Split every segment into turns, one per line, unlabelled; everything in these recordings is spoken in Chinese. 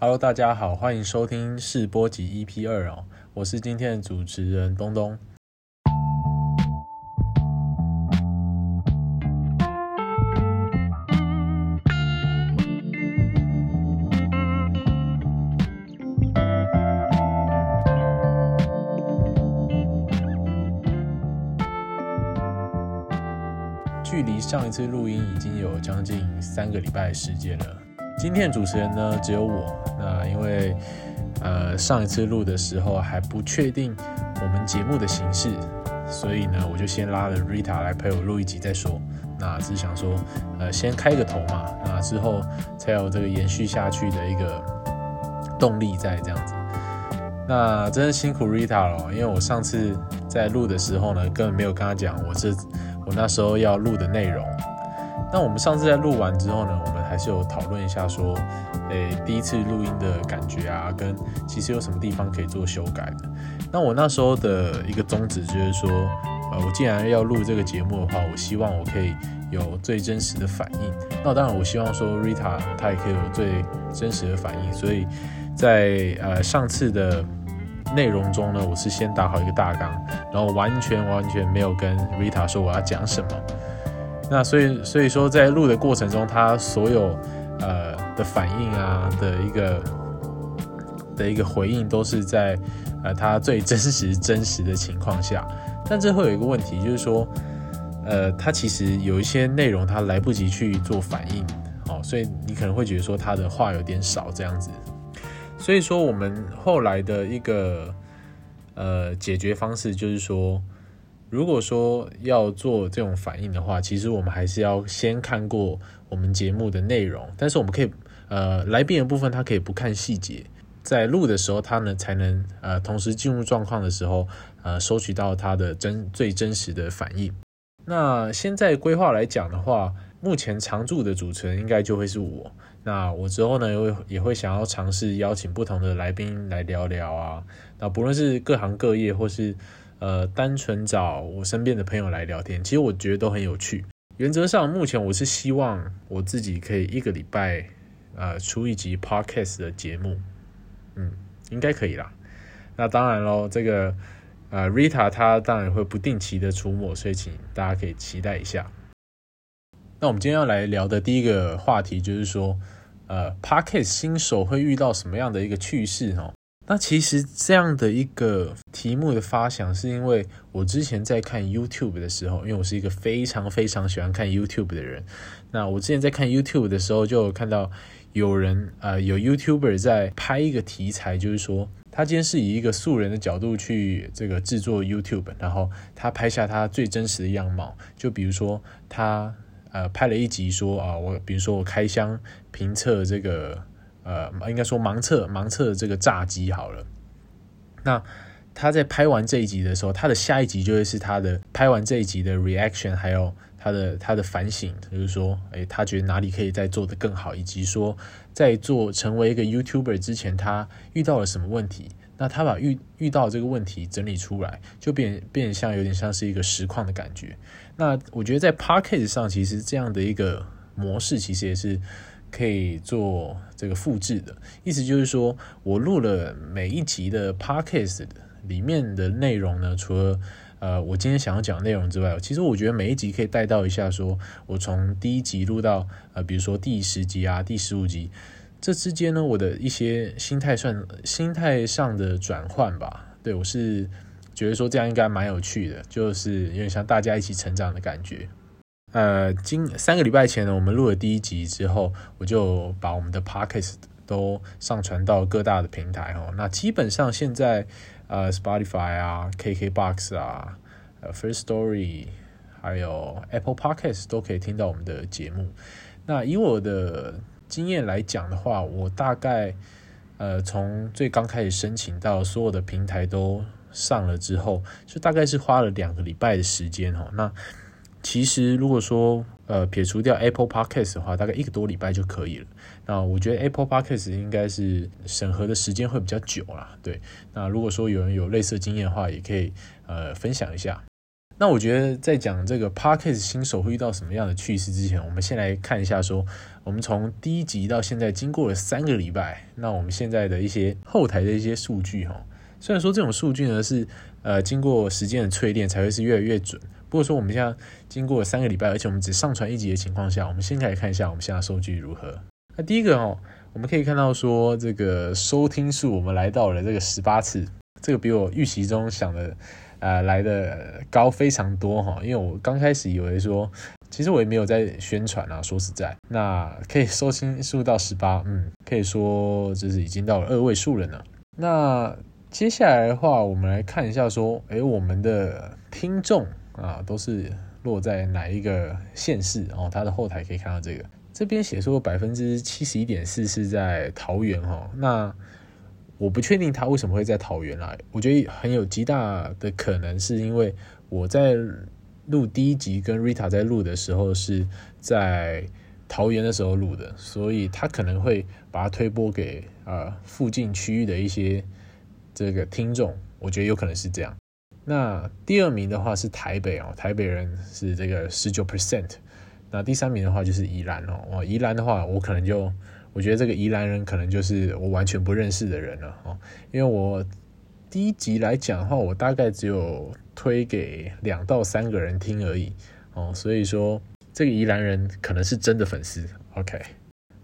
Hello，大家好，欢迎收听试播集 EP 二哦，我是今天的主持人东东。距离上一次录音已经有将近三个礼拜时间了。今天的主持人呢只有我。那因为呃上一次录的时候还不确定我们节目的形式，所以呢我就先拉了 Rita 来陪我录一集再说。那只想说呃先开个头嘛，那之后才有这个延续下去的一个动力在这样子。那真的辛苦 Rita 了，因为我上次在录的时候呢根本没有跟他讲我这。我那时候要录的内容，那我们上次在录完之后呢，我们还是有讨论一下，说，诶，第一次录音的感觉啊，跟其实有什么地方可以做修改的。那我那时候的一个宗旨就是说，呃，我既然要录这个节目的话，我希望我可以有最真实的反应。那当然，我希望说 Rita 她也可以有最真实的反应。所以在呃上次的。内容中呢，我是先打好一个大纲，然后完全完全没有跟 Rita 说我要讲什么。那所以所以说在录的过程中，他所有呃的反应啊的一个的一个回应，都是在呃他最真实真实的情况下。但这会有一个问题，就是说呃他其实有一些内容他来不及去做反应，哦，所以你可能会觉得说他的话有点少这样子。所以说，我们后来的一个呃解决方式就是说，如果说要做这种反应的话，其实我们还是要先看过我们节目的内容。但是我们可以呃来宾的部分，他可以不看细节，在录的时候，他呢才能呃同时进入状况的时候，呃收取到他的真最真实的反应。那现在规划来讲的话，目前常驻的主持人应该就会是我。那我之后呢，也会也会想要尝试邀请不同的来宾来聊聊啊。那不论是各行各业，或是呃单纯找我身边的朋友来聊天，其实我觉得都很有趣。原则上，目前我是希望我自己可以一个礼拜呃出一集 podcast 的节目，嗯，应该可以啦。那当然喽，这个呃 Rita 她当然会不定期的出没，所以请大家可以期待一下。那我们今天要来聊的第一个话题就是说。呃，Podcast 新手会遇到什么样的一个趣事哦？那其实这样的一个题目的发想，是因为我之前在看 YouTube 的时候，因为我是一个非常非常喜欢看 YouTube 的人。那我之前在看 YouTube 的时候，就看到有人呃，有 YouTuber 在拍一个题材，就是说他今天是以一个素人的角度去这个制作 YouTube，然后他拍下他最真实的样貌，就比如说他。呃，拍了一集说啊，我比如说我开箱评测这个，呃，应该说盲测盲测这个炸鸡好了。那他在拍完这一集的时候，他的下一集就会是他的拍完这一集的 reaction，还有他的他的反省，就是说，诶，他觉得哪里可以再做得更好，以及说在做成为一个 YouTuber 之前，他遇到了什么问题。那他把遇遇到这个问题整理出来，就变变像有点像是一个实况的感觉。那我觉得在 Podcast 上，其实这样的一个模式，其实也是可以做这个复制的。意思就是说，我录了每一集的 Podcast 里面的内容呢，除了呃我今天想要讲内容之外，其实我觉得每一集可以带到一下，说我从第一集录到呃，比如说第十集啊、第十五集。这之间呢，我的一些心态算心态上的转换吧。对我是觉得说这样应该蛮有趣的，就是有点像大家一起成长的感觉。呃，今三个礼拜前呢，我们录了第一集之后，我就把我们的 podcast 都上传到各大的平台哦。那基本上现在呃，Spotify 啊、KKBox 啊、呃 First Story 还有 Apple Podcast 都可以听到我们的节目。那以我的经验来讲的话，我大概呃从最刚开始申请到所有的平台都上了之后，就大概是花了两个礼拜的时间哦。那其实如果说呃撇除掉 Apple Podcast 的话，大概一个多礼拜就可以了。那我觉得 Apple Podcast 应该是审核的时间会比较久啦。对，那如果说有人有类似经验的话，也可以呃分享一下。那我觉得在讲这个 Podcast 新手会遇到什么样的趣事之前，我们先来看一下说，我们从第一集到现在经过了三个礼拜，那我们现在的一些后台的一些数据哈，虽然说这种数据呢是呃经过时间的淬炼才会是越来越准，不过说我们现在经过三个礼拜，而且我们只上传一集的情况下，我们先来看一下我们现在数据如何。那第一个哦，我们可以看到说这个收听数我们来到了这个十八次，这个比我预期中想的。呃，来的高非常多哈，因为我刚开始以为说，其实我也没有在宣传啊。说实在，那可以收听数到十八，嗯，可以说就是已经到了二位数了呢。那接下来的话，我们来看一下说，诶，我们的听众啊，都是落在哪一个县市？哦，它的后台可以看到这个，这边写说百分之七十一点四是在桃园哈。那我不确定他为什么会在桃园啦，我觉得很有极大的可能是因为我在录第一集跟 Rita 在录的时候是在桃园的时候录的，所以他可能会把它推播给呃附近区域的一些这个听众，我觉得有可能是这样。那第二名的话是台北哦，台北人是这个十九 percent，那第三名的话就是宜兰哦，哦宜兰的话我可能就。我觉得这个宜兰人可能就是我完全不认识的人了哦，因为我第一集来讲的话，我大概只有推给两到三个人听而已哦，所以说这个宜兰人可能是真的粉丝。OK，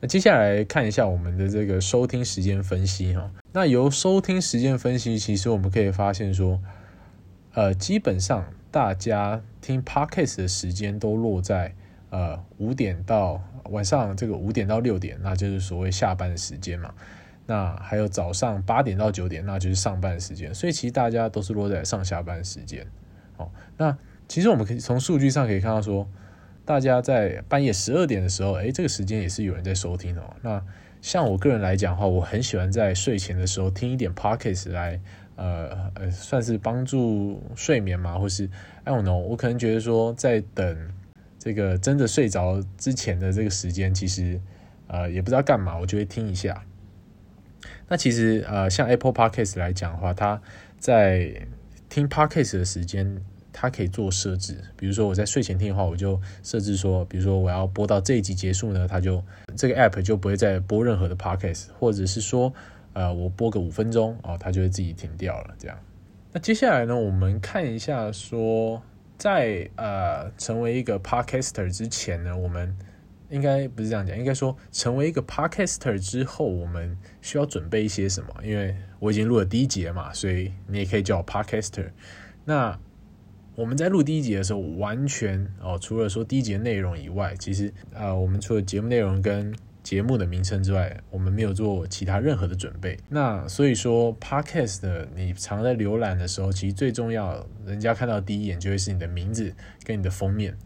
那接下来看一下我们的这个收听时间分析哈，那由收听时间分析，其实我们可以发现说，呃，基本上大家听 Podcast 的时间都落在呃五点到。晚上这个五点到六点，那就是所谓下班的时间嘛。那还有早上八点到九点，那就是上班时间。所以其实大家都是落在上下班时间。哦，那其实我们可以从数据上可以看到说，大家在半夜十二点的时候，诶，这个时间也是有人在收听哦。那像我个人来讲的话，我很喜欢在睡前的时候听一点 podcast 来，呃，算是帮助睡眠嘛，或是 I don't know，我可能觉得说在等。这个真的睡着之前的这个时间，其实呃也不知道干嘛，我就会听一下。那其实呃像 Apple Podcast 来讲的话，它在听 Podcast 的时间，它可以做设置。比如说我在睡前听的话，我就设置说，比如说我要播到这一集结束呢，它就这个 App 就不会再播任何的 Podcast，或者是说呃我播个五分钟哦，它就会自己停掉了。这样。那接下来呢，我们看一下说。在呃成为一个 podcaster 之前呢，我们应该不是这样讲，应该说成为一个 podcaster 之后，我们需要准备一些什么？因为我已经录了第一节嘛，所以你也可以叫我 podcaster。那我们在录第一集的时候，完全哦，除了说第一节内容以外，其实呃，我们除了节目内容跟节目的名称之外，我们没有做其他任何的准备。那所以说，Podcast 你常在浏览的时候，其实最重要，人家看到第一眼就会是你的名字跟你的封面。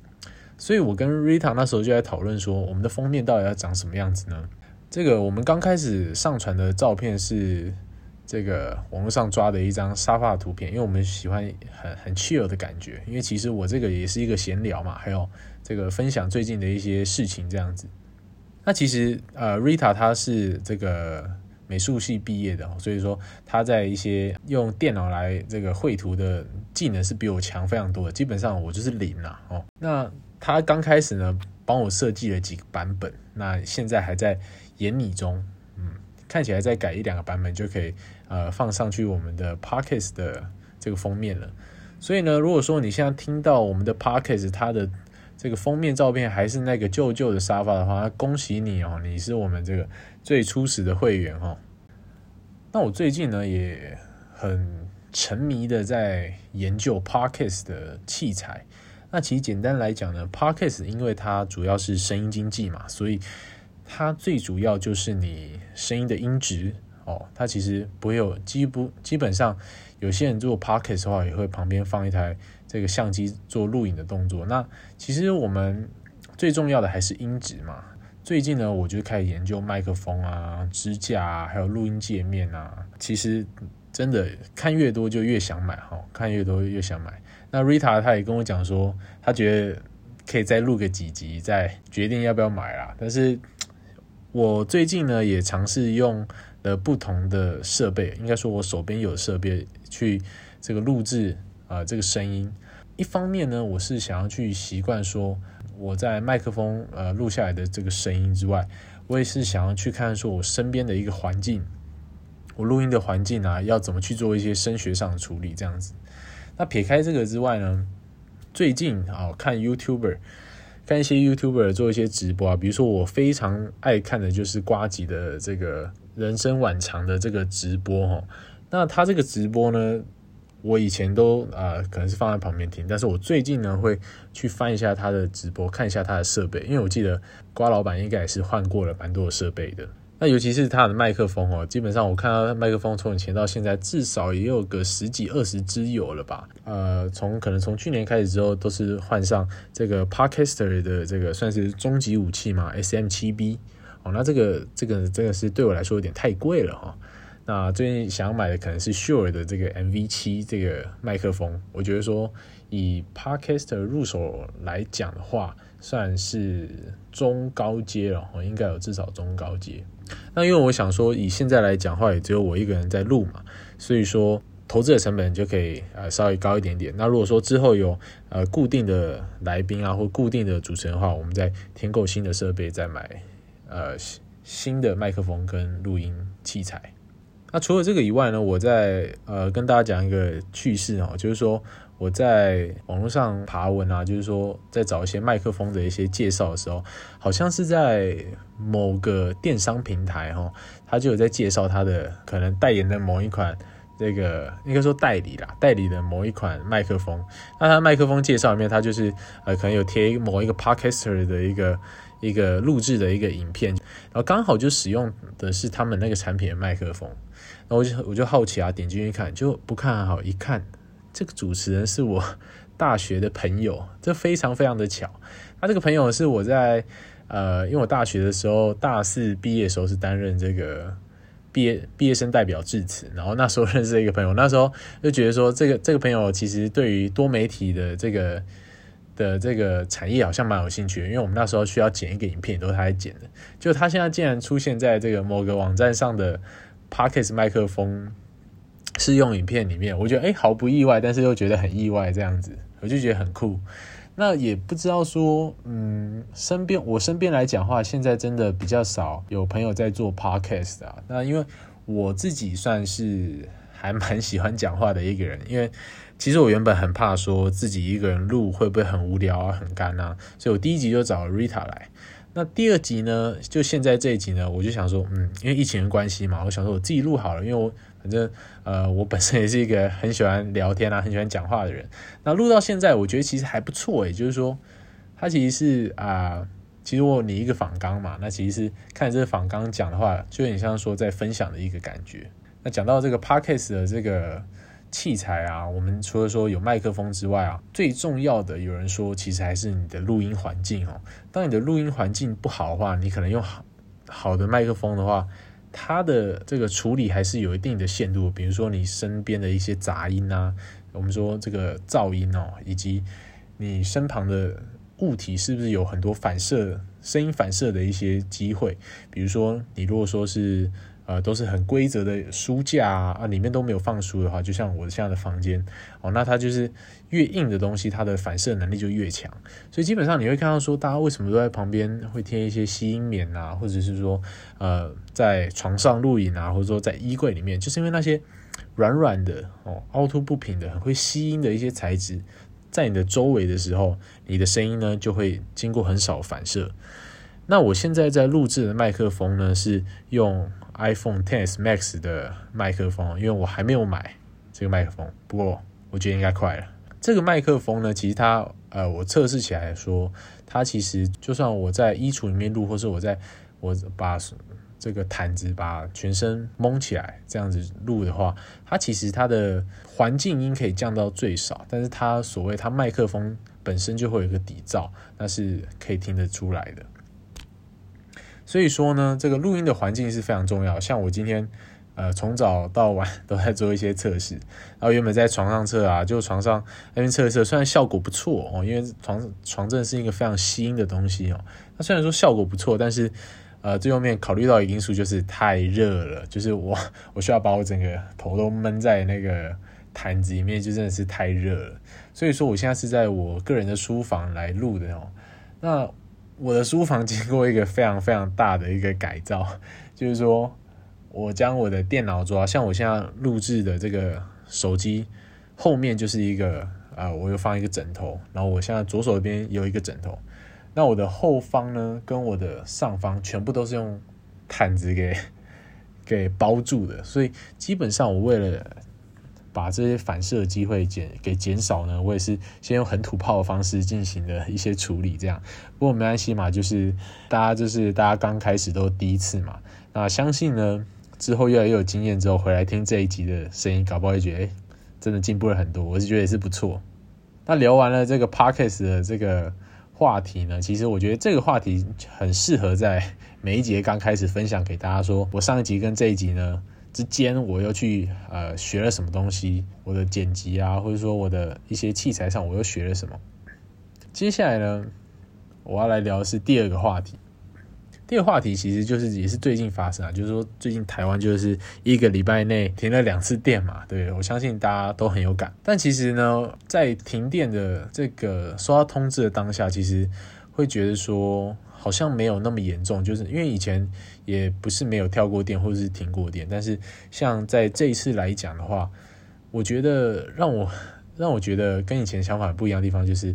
所以我跟 Rita 那时候就在讨论说，我们的封面到底要长什么样子呢？这个我们刚开始上传的照片是这个网络上抓的一张沙发图片，因为我们喜欢很很 chill 的感觉。因为其实我这个也是一个闲聊嘛，还有这个分享最近的一些事情这样子。那其实呃，Rita 她是这个美术系毕业的，所以说她在一些用电脑来这个绘图的技能是比我强非常多的，基本上我就是零啦哦。那她刚开始呢，帮我设计了几个版本，那现在还在研拟中，嗯，看起来再改一两个版本就可以呃放上去我们的 Pockets 的这个封面了。所以呢，如果说你现在听到我们的 Pockets 它的这个封面照片还是那个旧旧的沙发的话，恭喜你哦，你是我们这个最初始的会员哦。那我最近呢也很沉迷的在研究 Parkes 的器材。那其实简单来讲呢，Parkes 因为它主要是声音经济嘛，所以它最主要就是你声音的音质哦。它其实不会有基不基本上有些人做 Parkes 的话，也会旁边放一台。这个相机做录影的动作，那其实我们最重要的还是音质嘛。最近呢，我就开始研究麦克风啊、支架啊，还有录音界面啊。其实真的看越多就越想买哈，看越多越想买。那 Rita 他也跟我讲说，他觉得可以再录个几集，再决定要不要买啦。但是我最近呢，也尝试用了不同的设备，应该说我手边有设备去这个录制。啊，这个声音，一方面呢，我是想要去习惯说我在麦克风呃录下来的这个声音之外，我也是想要去看说我身边的一个环境，我录音的环境啊，要怎么去做一些声学上的处理这样子。那撇开这个之外呢，最近啊看 YouTuber，看一些 YouTuber 做一些直播啊，比如说我非常爱看的就是瓜吉的这个人生晚长的这个直播哈。那他这个直播呢？我以前都啊，可能是放在旁边听，但是我最近呢会去翻一下他的直播，看一下他的设备，因为我记得瓜老板应该也是换过了蛮多的设备的。那尤其是他的麦克风哦，基本上我看到麦克风从以前到现在至少也有个十几二十支有了吧。呃，从可能从去年开始之后，都是换上这个 Podcaster 的这个算是终极武器嘛，SM7B。哦，那这个这个这个是对我来说有点太贵了哈。那最近想买的可能是 Sure 的这个 MV 七这个麦克风，我觉得说以 Podcast 入手来讲的话，算是中高阶了，我应该有至少中高阶。那因为我想说，以现在来讲的话，也只有我一个人在录嘛，所以说投资的成本就可以呃稍微高一点点。那如果说之后有呃固定的来宾啊，或固定的主持人的话，我们再添购新的设备，再买呃新的麦克风跟录音器材。那除了这个以外呢，我在呃跟大家讲一个趣事哦，就是说我在网络上爬文啊，就是说在找一些麦克风的一些介绍的时候，好像是在某个电商平台哈，他就有在介绍他的可能代言的某一款这个应该说代理啦，代理的某一款麦克风。那他麦克风介绍里面，他就是呃可能有贴某一个 Podcaster 的一个。一个录制的一个影片，然后刚好就使用的是他们那个产品的麦克风，然后我就我就好奇啊，点进去看就不看好，一看这个主持人是我大学的朋友，这非常非常的巧。他这个朋友是我在呃，因为我大学的时候大四毕业的时候是担任这个毕业毕业生代表致辞，然后那时候认识一个朋友，那时候就觉得说这个这个朋友其实对于多媒体的这个。的这个产业好像蛮有兴趣，因为我们那时候需要剪一个影片，都是他在剪的。就他现在竟然出现在这个某个网站上的 Pocket 麦克风试用影片里面，我觉得哎毫不意外，但是又觉得很意外这样子，我就觉得很酷。那也不知道说，嗯，身边我身边来讲话，现在真的比较少有朋友在做 Podcast 啊。那因为我自己算是还蛮喜欢讲话的一个人，因为。其实我原本很怕说自己一个人录会不会很无聊啊、很干啊，所以我第一集就找 Rita 来。那第二集呢，就现在这一集呢，我就想说，嗯，因为疫情的关系嘛，我想说我自己录好了，因为我反正呃，我本身也是一个很喜欢聊天啊、很喜欢讲话的人。那录到现在，我觉得其实还不错诶，就是说它其实是啊，其实我你一个仿纲嘛，那其实是看这个仿纲讲的话，就有点像说在分享的一个感觉。那讲到这个 Podcast 的这个。器材啊，我们除了说有麦克风之外啊，最重要的有人说，其实还是你的录音环境哦。当你的录音环境不好的话，你可能用好好的麦克风的话，它的这个处理还是有一定的限度。比如说你身边的一些杂音啊，我们说这个噪音哦，以及你身旁的物体是不是有很多反射声音反射的一些机会。比如说你如果说是。呃，都是很规则的书架啊，里面都没有放书的话，就像我现在的房间哦，那它就是越硬的东西，它的反射能力就越强。所以基本上你会看到说，大家为什么都在旁边会贴一些吸音棉啊，或者是说呃，在床上录影啊，或者说在衣柜里面，就是因为那些软软的哦，凹凸不平的、很会吸音的一些材质，在你的周围的时候，你的声音呢就会经过很少反射。那我现在在录制的麦克风呢，是用。iPhone 10s Max 的麦克风，因为我还没有买这个麦克风，不过我觉得应该快了。这个麦克风呢，其实它呃，我测试起来说，它其实就算我在衣橱里面录，或是我在我把这个毯子把全身蒙起来这样子录的话，它其实它的环境音可以降到最少，但是它所谓它麦克风本身就会有一个底噪，那是可以听得出来的。所以说呢，这个录音的环境是非常重要。像我今天，呃，从早到晚都在做一些测试。然后原本在床上测啊，就床上那边测一测，虽然效果不错哦，因为床床真的是一个非常吸音的东西哦。那虽然说效果不错，但是呃，最后面考虑到一因素就是太热了，就是我 我需要把我整个头都闷在那个毯子里面就真的是太热了，所以说我现在是在我个人的书房来录的哦。那我的书房经过一个非常非常大的一个改造，就是说我将我的电脑桌，像我现在录制的这个手机后面就是一个啊，我又放一个枕头，然后我现在左手边有一个枕头，那我的后方呢跟我的上方全部都是用毯子给。给包住的，所以基本上我为了把这些反射的机会减给减少呢，我也是先用很土炮的方式进行的一些处理，这样。不过没关系嘛，就是大家就是大家刚开始都第一次嘛，那相信呢之后越来越有经验之后回来听这一集的声音，搞不好会觉得哎真的进步了很多，我是觉得也是不错。那聊完了这个 Parkes 的这个。话题呢？其实我觉得这个话题很适合在每一节刚开始分享给大家。说我上一集跟这一集呢之间，我又去呃学了什么东西？我的剪辑啊，或者说我的一些器材上，我又学了什么？接下来呢，我要来聊的是第二个话题。第二个话题其实就是也是最近发生啊，就是说最近台湾就是一个礼拜内停了两次电嘛，对我相信大家都很有感。但其实呢，在停电的这个收到通知的当下，其实会觉得说好像没有那么严重，就是因为以前也不是没有跳过电或者是停过电，但是像在这一次来讲的话，我觉得让我 让我觉得跟以前想法不一样的地方就是。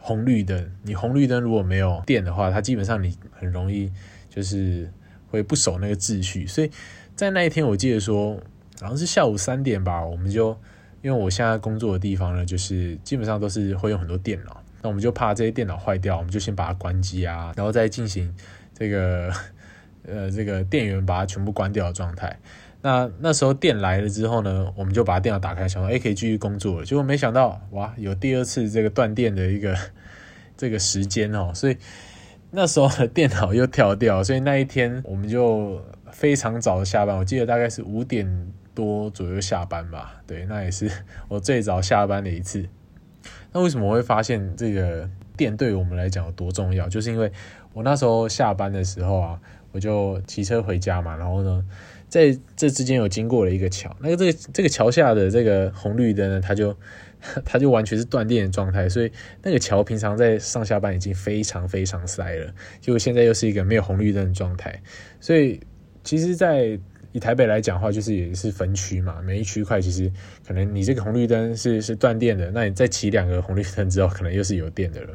红绿灯，你红绿灯如果没有电的话，它基本上你很容易就是会不守那个秩序。所以在那一天，我记得说好像是下午三点吧，我们就因为我现在工作的地方呢，就是基本上都是会用很多电脑，那我们就怕这些电脑坏掉，我们就先把它关机啊，然后再进行这个呃这个电源把它全部关掉的状态。那那时候电来了之后呢，我们就把电脑打开，想说哎可以继续工作了。结果没想到哇，有第二次这个断电的一个这个时间哦，所以那时候的电脑又跳掉，所以那一天我们就非常早的下班。我记得大概是五点多左右下班吧，对，那也是 我最早下班的一次。那为什么我会发现这个电对我们来讲有多重要？就是因为我那时候下班的时候啊，我就骑车回家嘛，然后呢。在这之间有经过了一个桥，那个这个这个桥下的这个红绿灯呢，它就 它就完全是断电的状态，所以那个桥平常在上下班已经非常非常塞了，结果现在又是一个没有红绿灯的状态，所以其实，在台北来讲的话，就是也是分区嘛，每一区块其实可能你这个红绿灯是是断电的，那你再起两个红绿灯之后，可能又是有电的了。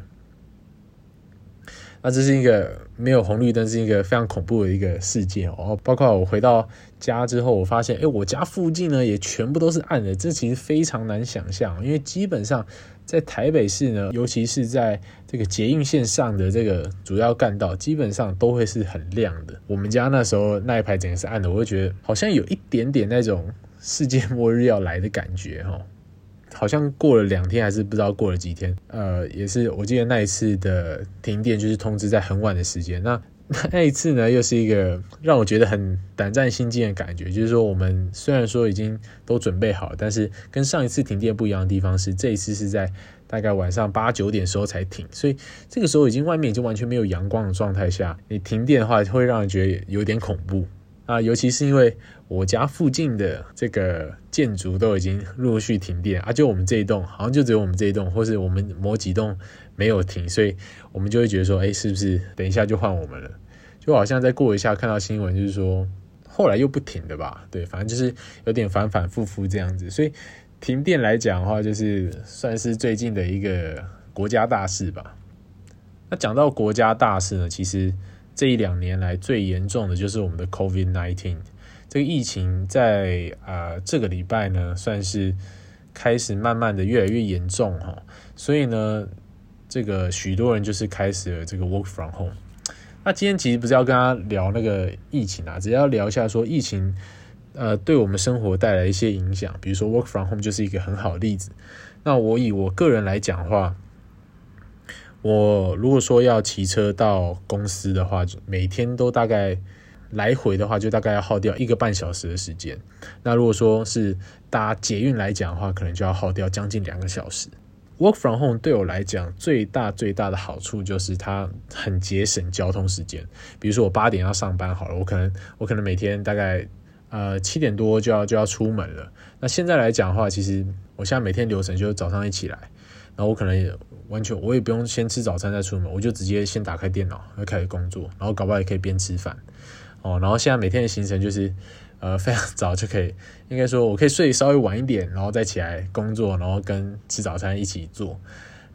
那这是一个没有红绿灯，是一个非常恐怖的一个世界哦。包括我回到家之后，我发现，哎，我家附近呢也全部都是暗的，这其实非常难想象。因为基本上在台北市呢，尤其是在这个捷运线上的这个主要干道，基本上都会是很亮的。我们家那时候那一排整个是暗的，我会觉得好像有一点点那种世界末日要来的感觉哈。好像过了两天，还是不知道过了几天。呃，也是我记得那一次的停电，就是通知在很晚的时间。那 那一次呢，又是一个让我觉得很胆战心惊的感觉。就是说，我们虽然说已经都准备好，但是跟上一次停电不一样的地方是，这一次是在大概晚上八九点时候才停。所以这个时候已经外面已经完全没有阳光的状态下，你停电的话，会让人觉得有点恐怖。啊，尤其是因为我家附近的这个建筑都已经陆续停电啊，就我们这一栋，好像就只有我们这一栋，或是我们某几栋没有停，所以我们就会觉得说，哎，是不是等一下就换我们了？就好像再过一下看到新闻，就是说后来又不停的吧？对，反正就是有点反反复复这样子。所以停电来讲的话，就是算是最近的一个国家大事吧。那讲到国家大事呢，其实。这一两年来最严重的就是我们的 COVID nineteen 这个疫情，在啊这个礼拜呢，算是开始慢慢的越来越严重哈，所以呢，这个许多人就是开始了这个 work from home。那今天其实不是要跟他聊那个疫情啊，只要聊一下说疫情呃对我们生活带来一些影响，比如说 work from home 就是一个很好的例子。那我以我个人来讲话。我如果说要骑车到公司的话，每天都大概来回的话，就大概要耗掉一个半小时的时间。那如果说是搭捷运来讲的话，可能就要耗掉将近两个小时。Work from home 对我来讲最大最大的好处就是它很节省交通时间。比如说我八点要上班好了，我可能我可能每天大概。呃七点多就要就要出门了。那现在来讲的话，其实我现在每天流程就是早上一起来，然后我可能也完全我也不用先吃早餐再出门，我就直接先打开电脑要开始工作，然后搞不好也可以边吃饭哦。然后现在每天的行程就是呃非常早就可以，应该说我可以睡稍微晚一点，然后再起来工作，然后跟吃早餐一起做。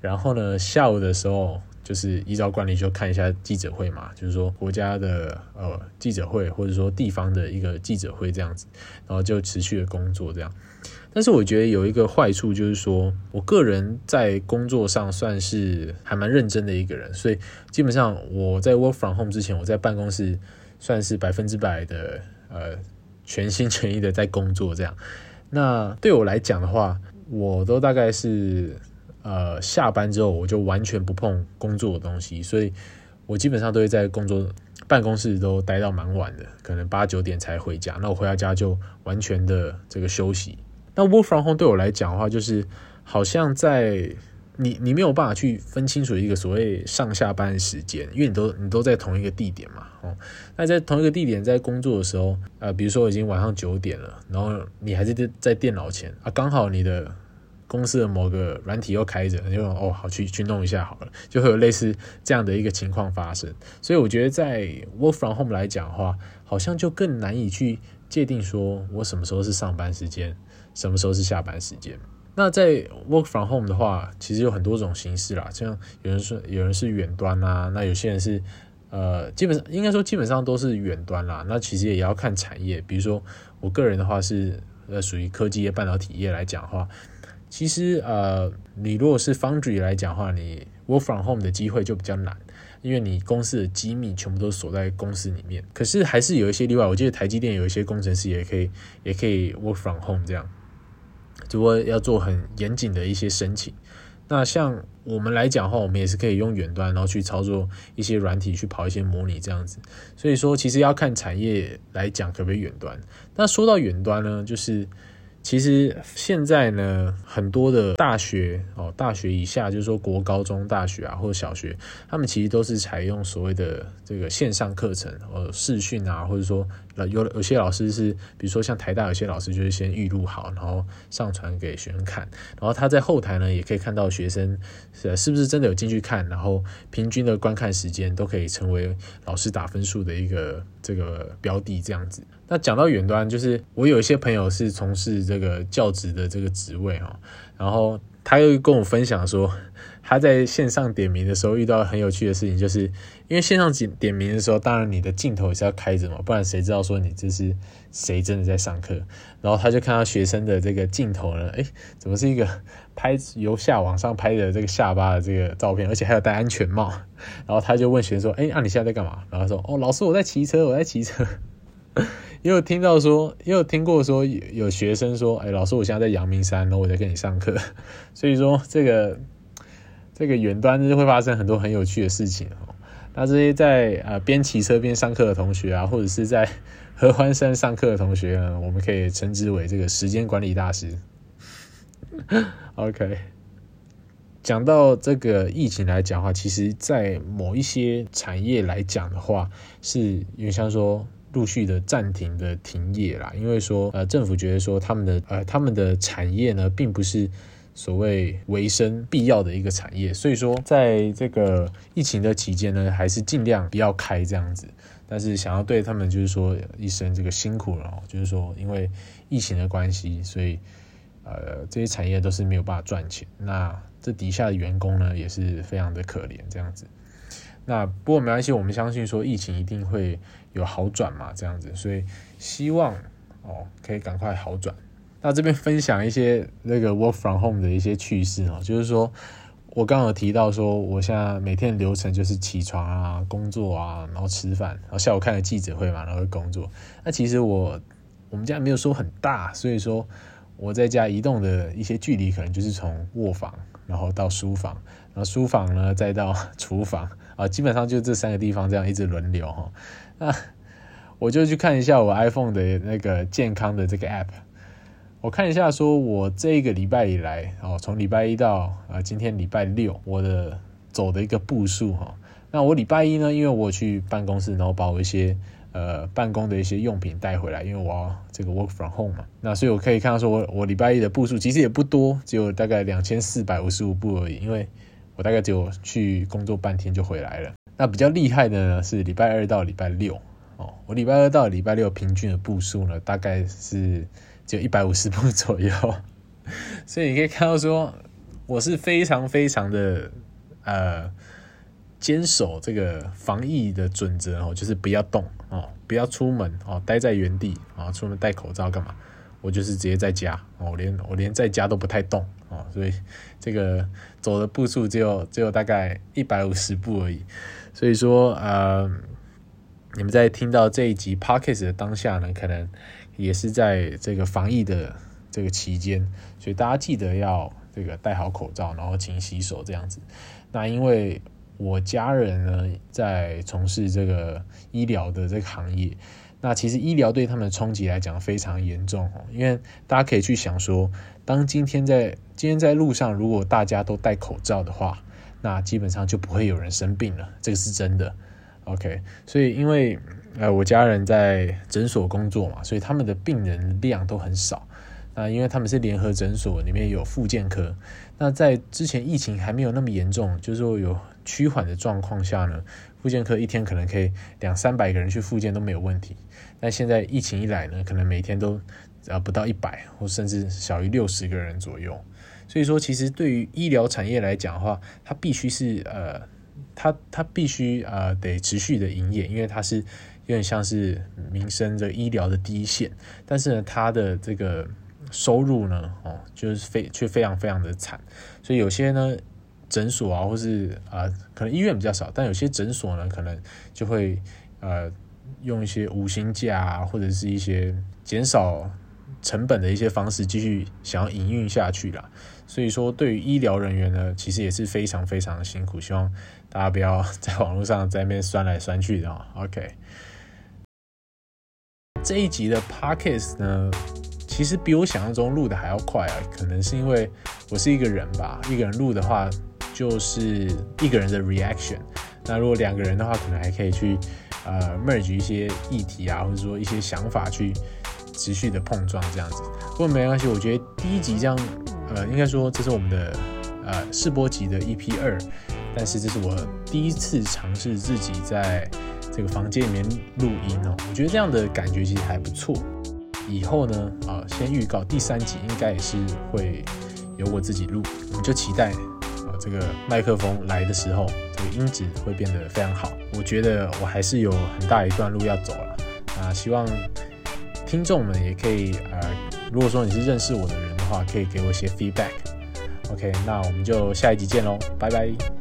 然后呢，下午的时候就是依照惯例就看一下记者会嘛，就是说国家的呃记者会，或者说地方的一个记者会这样子，然后就持续的工作这样。但是我觉得有一个坏处就是说，我个人在工作上算是还蛮认真的一个人，所以基本上我在 work from home 之前，我在办公室算是百分之百的呃全心全意的在工作这样。那对我来讲的话，我都大概是呃下班之后我就完全不碰工作的东西，所以我基本上都会在工作办公室都待到蛮晚的，可能八九点才回家。那我回到家就完全的这个休息。那 work from home 对我来讲的话，就是好像在你你没有办法去分清楚一个所谓上下班时间，因为你都你都在同一个地点嘛，哦，那在同一个地点在工作的时候，呃，比如说已经晚上九点了，然后你还是在在电脑前啊，刚好你的公司的某个软体又开着，你就哦好去去弄一下好了，就会有类似这样的一个情况发生。所以我觉得在 work from home 来讲的话，好像就更难以去界定说我什么时候是上班时间。什么时候是下班时间？那在 work from home 的话，其实有很多种形式啦。像有人说有人是远端啊，那有些人是呃，基本上应该说基本上都是远端啦。那其实也要看产业，比如说我个人的话是呃属于科技业、半导体业来讲话，其实呃你如果是 foundry 来讲话，你 work from home 的机会就比较难，因为你公司的机密全部都锁在公司里面。可是还是有一些例外，我记得台积电有一些工程师也可以也可以 work from home 这样。只不过要做很严谨的一些申请。那像我们来讲的话，我们也是可以用远端，然后去操作一些软体，去跑一些模拟这样子。所以说，其实要看产业来讲可不可以远端。那说到远端呢，就是。其实现在呢，很多的大学哦，大学以下就是说国高中大学啊，或者小学，他们其实都是采用所谓的这个线上课程，呃，视讯啊，或者说有有些老师是，比如说像台大有些老师就是先预录好，然后上传给学生看，然后他在后台呢也可以看到学生是是不是真的有进去看，然后平均的观看时间都可以成为老师打分数的一个这个标的这样子。那讲到远端，就是我有一些朋友是从事这个教职的这个职位哈，然后他又跟我分享说，他在线上点名的时候遇到很有趣的事情，就是因为线上点点名的时候，当然你的镜头也是要开着嘛，不然谁知道说你这是谁真的在上课？然后他就看到学生的这个镜头呢，诶，怎么是一个拍由下往上拍的这个下巴的这个照片，而且还有戴安全帽，然后他就问学生说，诶，那你现在在干嘛？然后说，哦，老师我在骑车，我在骑车。也有听到说，也有听过说，有学生说：“哎，老师，我现在在阳明山，然后我在跟你上课。”所以说，这个这个远端就会发生很多很有趣的事情哦。那这些在呃边骑车边上课的同学啊，或者是在合欢山上课的同学呢，我们可以称之为这个时间管理大师。OK，讲到这个疫情来讲的话，其实在某一些产业来讲的话，是因为像说。陆续的暂停的停业啦，因为说呃政府觉得说他们的呃他们的产业呢并不是所谓维生必要的一个产业，所以说在这个疫情的期间呢，还是尽量不要开这样子。但是想要对他们就是说一声这个辛苦了，就是说因为疫情的关系，所以呃这些产业都是没有办法赚钱。那这底下的员工呢也是非常的可怜这样子。那不过没关系，我们相信说疫情一定会有好转嘛，这样子，所以希望哦可以赶快好转。那这边分享一些那个 work from home 的一些趣事哦，就是说我刚刚提到说，我现在每天的流程就是起床啊、工作啊，然后吃饭，然后下午看了记者会嘛，然后工作。那其实我我们家没有说很大，所以说我在家移动的一些距离，可能就是从卧房，然后到书房，然后书房呢再到厨房。啊，基本上就这三个地方这样一直轮流哈。那我就去看一下我 iPhone 的那个健康的这个 App，我看一下说我这一个礼拜以来，哦，从礼拜一到啊今天礼拜六，我的走的一个步数哈。那我礼拜一呢，因为我去办公室，然后把我一些呃办公的一些用品带回来，因为我要这个 work from home 嘛。那所以我可以看到说，我我礼拜一的步数其实也不多，只有大概两千四百五十五步而已，因为我大概只有去工作半天就回来了。那比较厉害的呢是礼拜二到礼拜六哦，我礼拜二到礼拜六平均的步数呢大概是就一百五十步左右，所以你可以看到说我是非常非常的呃坚守这个防疫的准则哦，就是不要动哦，不要出门哦，待在原地啊，出门戴口罩干嘛？我就是直接在家哦，连我连在家都不太动哦，所以这个走的步数只有只有大概一百五十步而已。所以说，呃，你们在听到这一集 podcast 的当下呢，可能也是在这个防疫的这个期间，所以大家记得要这个戴好口罩，然后勤洗手这样子。那因为我家人呢在从事这个医疗的这个行业，那其实医疗对他们的冲击来讲非常严重哦。因为大家可以去想说，当今天在今天在路上，如果大家都戴口罩的话，那基本上就不会有人生病了，这个是真的。OK，所以因为呃我家人在诊所工作嘛，所以他们的病人量都很少。那因为他们是联合诊所，里面有复健科。那在之前疫情还没有那么严重，就是说有趋缓的状况下呢，复健科一天可能可以两三百个人去复健都没有问题。但现在疫情一来呢，可能每天都呃不到一百，或甚至小于六十个人左右。所以说，其实对于医疗产业来讲的话，它必须是呃，它它必须呃得持续的营业，因为它是有点像是民生的医疗的第一线。但是呢，它的这个收入呢，哦，就是非却非常非常的惨。所以有些呢诊所啊，或是啊可能医院比较少，但有些诊所呢，可能就会呃用一些无薪假啊，或者是一些减少成本的一些方式，继续想要营运下去啦。所以说，对于医疗人员呢，其实也是非常非常的辛苦。希望大家不要 在网络上在那边酸来酸去的哦。OK，这一集的 Podcast 呢，其实比我想象中录的还要快啊。可能是因为我是一个人吧，一个人录的话就是一个人的 reaction。那如果两个人的话，可能还可以去呃 merge 一些议题啊，或者说一些想法去持续的碰撞这样子。不过没关系，我觉得第一集这样。呃，应该说这是我们的呃试播集的 EP 二，但是这是我第一次尝试自己在这个房间里面录音哦，我觉得这样的感觉其实还不错。以后呢，啊，先预告第三集应该也是会由我自己录，我们就期待啊这个麦克风来的时候，这个音质会变得非常好。我觉得我还是有很大一段路要走了啊，希望听众们也可以呃，如果说你是认识我的人的。话可以给我一些 feedback，OK，那我们就下一集见喽，拜拜。